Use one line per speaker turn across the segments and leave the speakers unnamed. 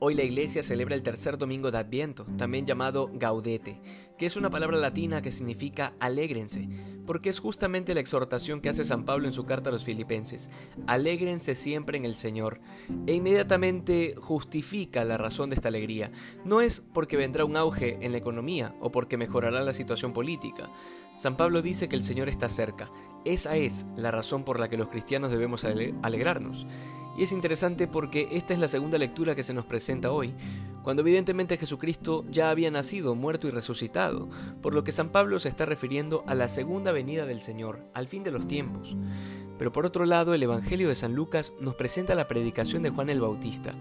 Hoy la iglesia celebra el tercer domingo de Adviento, también llamado Gaudete, que es una palabra latina que significa alégrense, porque es justamente la exhortación que hace San Pablo en su carta a los filipenses, alégrense siempre en el Señor, e inmediatamente justifica la razón de esta alegría. No es porque vendrá un auge en la economía o porque mejorará la situación política. San Pablo dice que el Señor está cerca. Esa es la razón por la que los cristianos debemos alegrarnos. Y es interesante porque esta es la segunda lectura que se nos presenta hoy, cuando evidentemente Jesucristo ya había nacido, muerto y resucitado, por lo que San Pablo se está refiriendo a la segunda venida del Señor, al fin de los tiempos. Pero por otro lado, el Evangelio de San Lucas nos presenta la predicación de Juan el Bautista,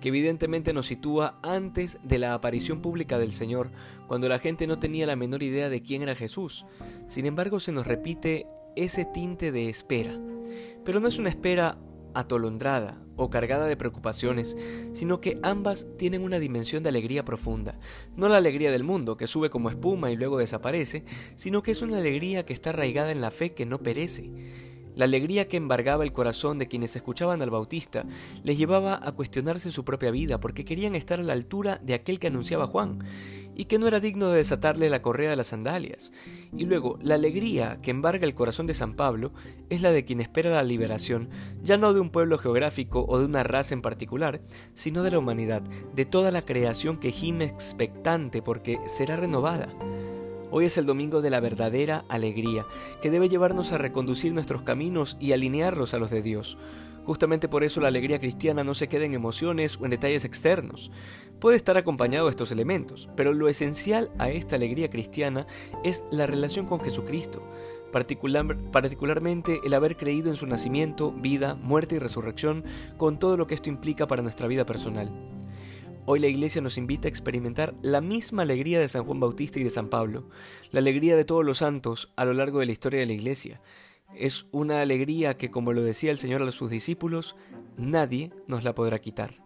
que evidentemente nos sitúa antes de la aparición pública del Señor, cuando la gente no tenía la menor idea de quién era Jesús. Sin embargo, se nos repite ese tinte de espera. Pero no es una espera atolondrada o cargada de preocupaciones, sino que ambas tienen una dimensión de alegría profunda. No la alegría del mundo, que sube como espuma y luego desaparece, sino que es una alegría que está arraigada en la fe que no perece. La alegría que embargaba el corazón de quienes escuchaban al Bautista les llevaba a cuestionarse su propia vida porque querían estar a la altura de aquel que anunciaba Juan y que no era digno de desatarle la correa de las sandalias. Y luego, la alegría que embarga el corazón de San Pablo es la de quien espera la liberación, ya no de un pueblo geográfico o de una raza en particular, sino de la humanidad, de toda la creación que gime expectante porque será renovada. Hoy es el domingo de la verdadera alegría, que debe llevarnos a reconducir nuestros caminos y alinearlos a los de Dios. Justamente por eso la alegría cristiana no se queda en emociones o en detalles externos. Puede estar acompañado de estos elementos, pero lo esencial a esta alegría cristiana es la relación con Jesucristo, particularmente el haber creído en su nacimiento, vida, muerte y resurrección, con todo lo que esto implica para nuestra vida personal. Hoy la Iglesia nos invita a experimentar la misma alegría de San Juan Bautista y de San Pablo, la alegría de todos los santos a lo largo de la historia de la Iglesia. Es una alegría que, como lo decía el Señor a sus discípulos, nadie nos la podrá quitar.